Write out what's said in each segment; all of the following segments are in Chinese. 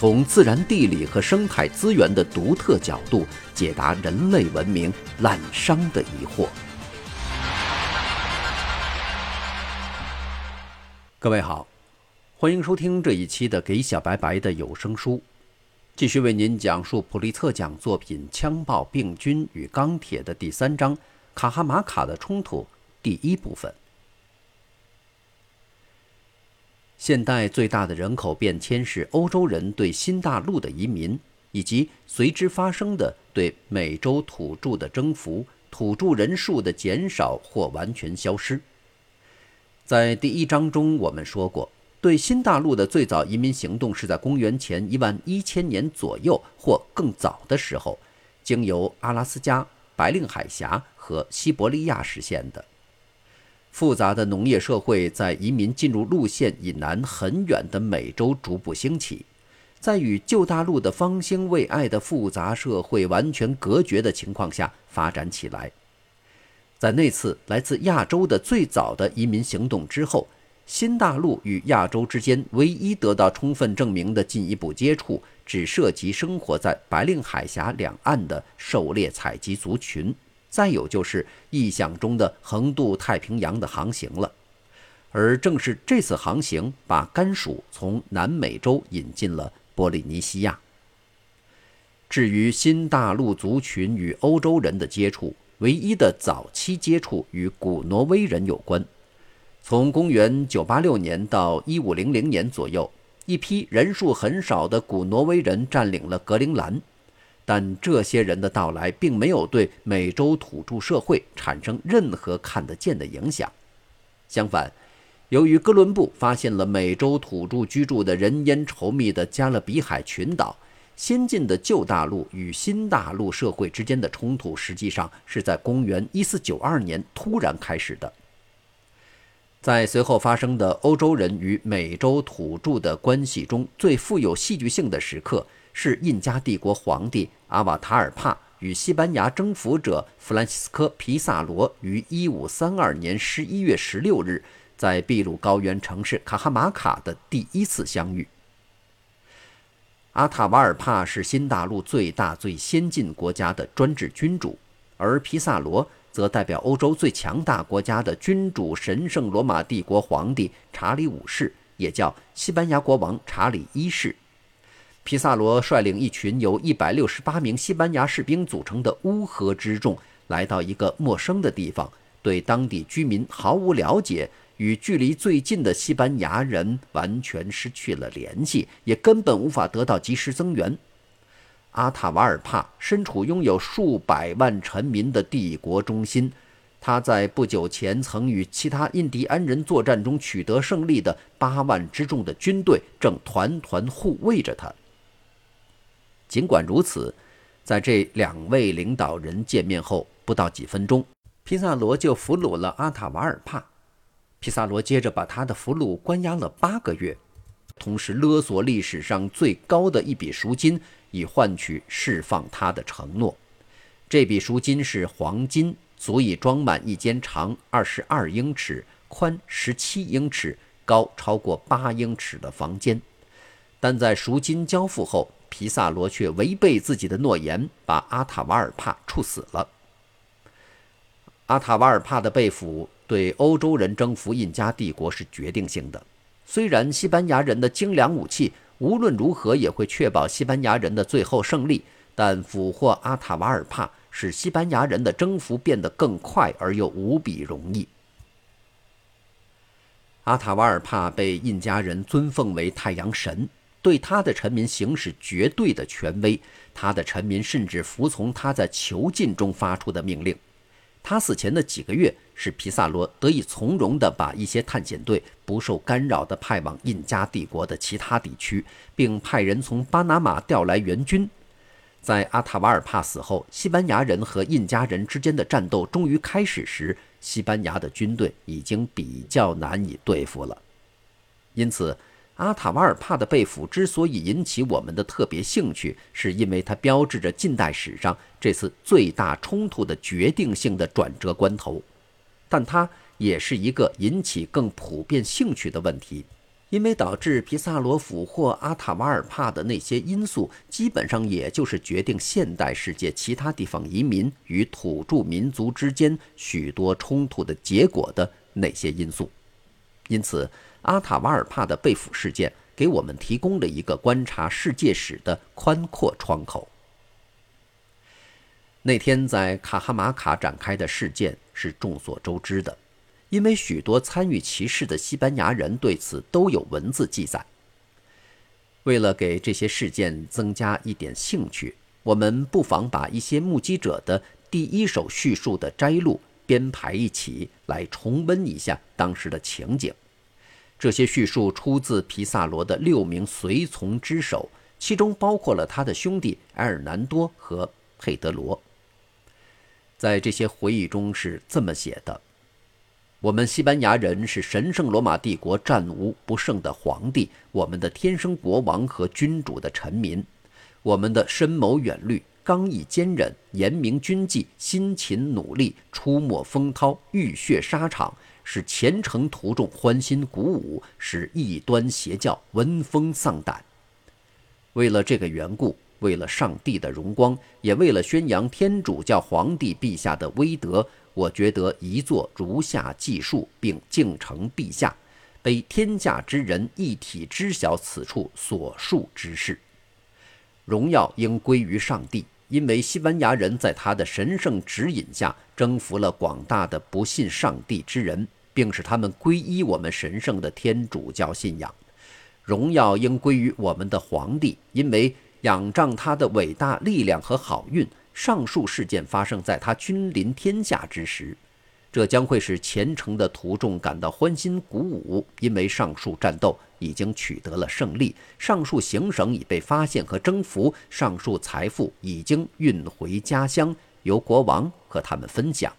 从自然地理和生态资源的独特角度解答人类文明滥觞的疑惑。各位好，欢迎收听这一期的《给小白白的有声书》，继续为您讲述普利策奖作品《枪炮、病菌与钢铁》的第三章——卡哈马卡的冲突第一部分。现代最大的人口变迁是欧洲人对新大陆的移民，以及随之发生的对美洲土著的征服，土著人数的减少或完全消失。在第一章中，我们说过，对新大陆的最早移民行动是在公元前一万一千年左右或更早的时候，经由阿拉斯加、白令海峡和西伯利亚实现的。复杂的农业社会在移民进入路线以南很远的美洲逐步兴起，在与旧大陆的方兴未艾的复杂社会完全隔绝的情况下发展起来。在那次来自亚洲的最早的移民行动之后，新大陆与亚洲之间唯一得到充分证明的进一步接触，只涉及生活在白令海峡两岸的狩猎采集族群。再有就是意想中的横渡太平洋的航行了，而正是这次航行把甘薯从南美洲引进了波利尼西亚。至于新大陆族群与欧洲人的接触，唯一的早期接触与古挪威人有关。从公元986年到1500年左右，一批人数很少的古挪威人占领了格陵兰。但这些人的到来并没有对美洲土著社会产生任何看得见的影响。相反，由于哥伦布发现了美洲土著居住的人烟稠密的加勒比海群岛，先进的旧大陆与新大陆社会之间的冲突实际上是在公元1492年突然开始的。在随后发生的欧洲人与美洲土著的关系中最富有戏剧性的时刻。是印加帝国皇帝阿瓦塔尔帕与西班牙征服者弗兰西斯科·皮萨罗于1532年11月16日在秘鲁高原城市卡哈马卡的第一次相遇。阿塔瓦尔帕是新大陆最大、最先进国家的专制君主，而皮萨罗则代表欧洲最强大国家的君主——神圣罗马帝国皇帝查理五世，也叫西班牙国王查理一世。皮萨罗率领一群由一百六十八名西班牙士兵组成的乌合之众，来到一个陌生的地方，对当地居民毫无了解，与距离最近的西班牙人完全失去了联系，也根本无法得到及时增援。阿塔瓦尔帕身处拥有数百万臣民的帝国中心，他在不久前曾与其他印第安人作战中取得胜利的八万之众的军队正团团护卫着他。尽管如此，在这两位领导人见面后不到几分钟，皮萨罗就俘虏了阿塔瓦尔帕。皮萨罗接着把他的俘虏关押了八个月，同时勒索历史上最高的一笔赎金，以换取释放他的承诺。这笔赎金是黄金，足以装满一间长二十二英尺、宽十七英尺、高超过八英尺的房间。但在赎金交付后，皮萨罗却违背自己的诺言，把阿塔瓦尔帕处死了。阿塔瓦尔帕的被俘对欧洲人征服印加帝国是决定性的。虽然西班牙人的精良武器无论如何也会确保西班牙人的最后胜利，但俘获阿塔瓦尔帕使西班牙人的征服变得更快而又无比容易。阿塔瓦尔帕被印加人尊奉为太阳神。对他的臣民行使绝对的权威，他的臣民甚至服从他在囚禁中发出的命令。他死前的几个月，使皮萨罗得以从容地把一些探险队不受干扰地派往印加帝国的其他地区，并派人从巴拿马调来援军。在阿塔瓦尔帕死后，西班牙人和印加人之间的战斗终于开始时，西班牙的军队已经比较难以对付了。因此，阿塔瓦尔帕的被俘之所以引起我们的特别兴趣，是因为它标志着近代史上这次最大冲突的决定性的转折关头，但它也是一个引起更普遍兴趣的问题。因为导致皮萨罗俘获阿塔瓦尔帕的那些因素，基本上也就是决定现代世界其他地方移民与土著民族之间许多冲突的结果的那些因素。因此，阿塔瓦尔帕的被俘事件给我们提供了一个观察世界史的宽阔窗口。那天在卡哈马卡展开的事件是众所周知的。因为许多参与其事的西班牙人对此都有文字记载。为了给这些事件增加一点兴趣，我们不妨把一些目击者的第一手叙述的摘录编排一起，来重温一下当时的情景。这些叙述出自皮萨罗的六名随从之手，其中包括了他的兄弟埃尔南多和佩德罗。在这些回忆中是这么写的。我们西班牙人是神圣罗马帝国战无不胜的皇帝，我们的天生国王和君主的臣民，我们的深谋远虑、刚毅坚韧、严明军纪、辛勤努力、出没风涛、浴血沙场，使虔诚徒众欢欣鼓舞，使异端邪教闻风丧胆。为了这个缘故，为了上帝的荣光，也为了宣扬天主教皇帝陛下的威德。我觉得宜作如下记述，并敬承陛下，被天下之人一体知晓此处所述之事。荣耀应归于上帝，因为西班牙人在他的神圣指引下征服了广大的不信上帝之人，并使他们皈依我们神圣的天主教信仰。荣耀应归于我们的皇帝，因为仰仗他的伟大力量和好运。上述事件发生在他君临天下之时，这将会使虔诚的徒众感到欢欣鼓舞，因为上述战斗已经取得了胜利，上述行省已被发现和征服，上述财富已经运回家乡，由国王和他们分享。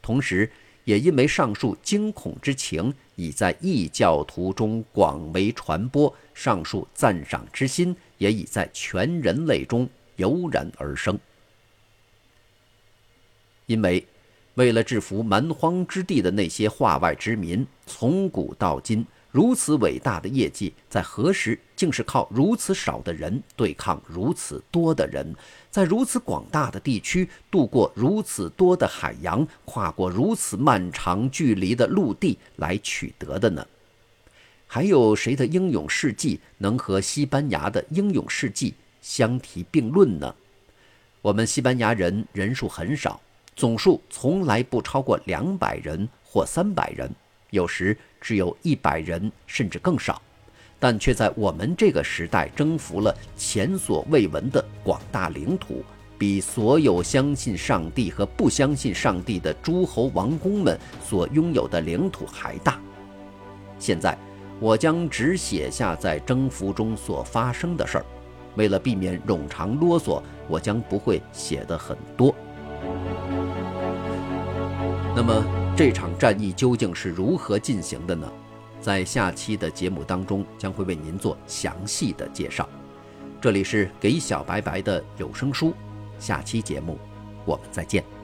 同时，也因为上述惊恐之情已在异教徒中广为传播，上述赞赏之心也已在全人类中油然而生。因为，为了制服蛮荒之地的那些化外之民，从古到今，如此伟大的业绩，在何时竟是靠如此少的人对抗如此多的人，在如此广大的地区渡过如此多的海洋，跨过如此漫长距离的陆地来取得的呢？还有谁的英勇事迹能和西班牙的英勇事迹相提并论呢？我们西班牙人人数很少。总数从来不超过两百人或三百人，有时只有一百人甚至更少，但却在我们这个时代征服了前所未闻的广大领土，比所有相信上帝和不相信上帝的诸侯王公们所拥有的领土还大。现在，我将只写下在征服中所发生的事儿，为了避免冗长啰嗦，我将不会写的很多。那么这场战役究竟是如何进行的呢？在下期的节目当中将会为您做详细的介绍。这里是给小白白的有声书，下期节目我们再见。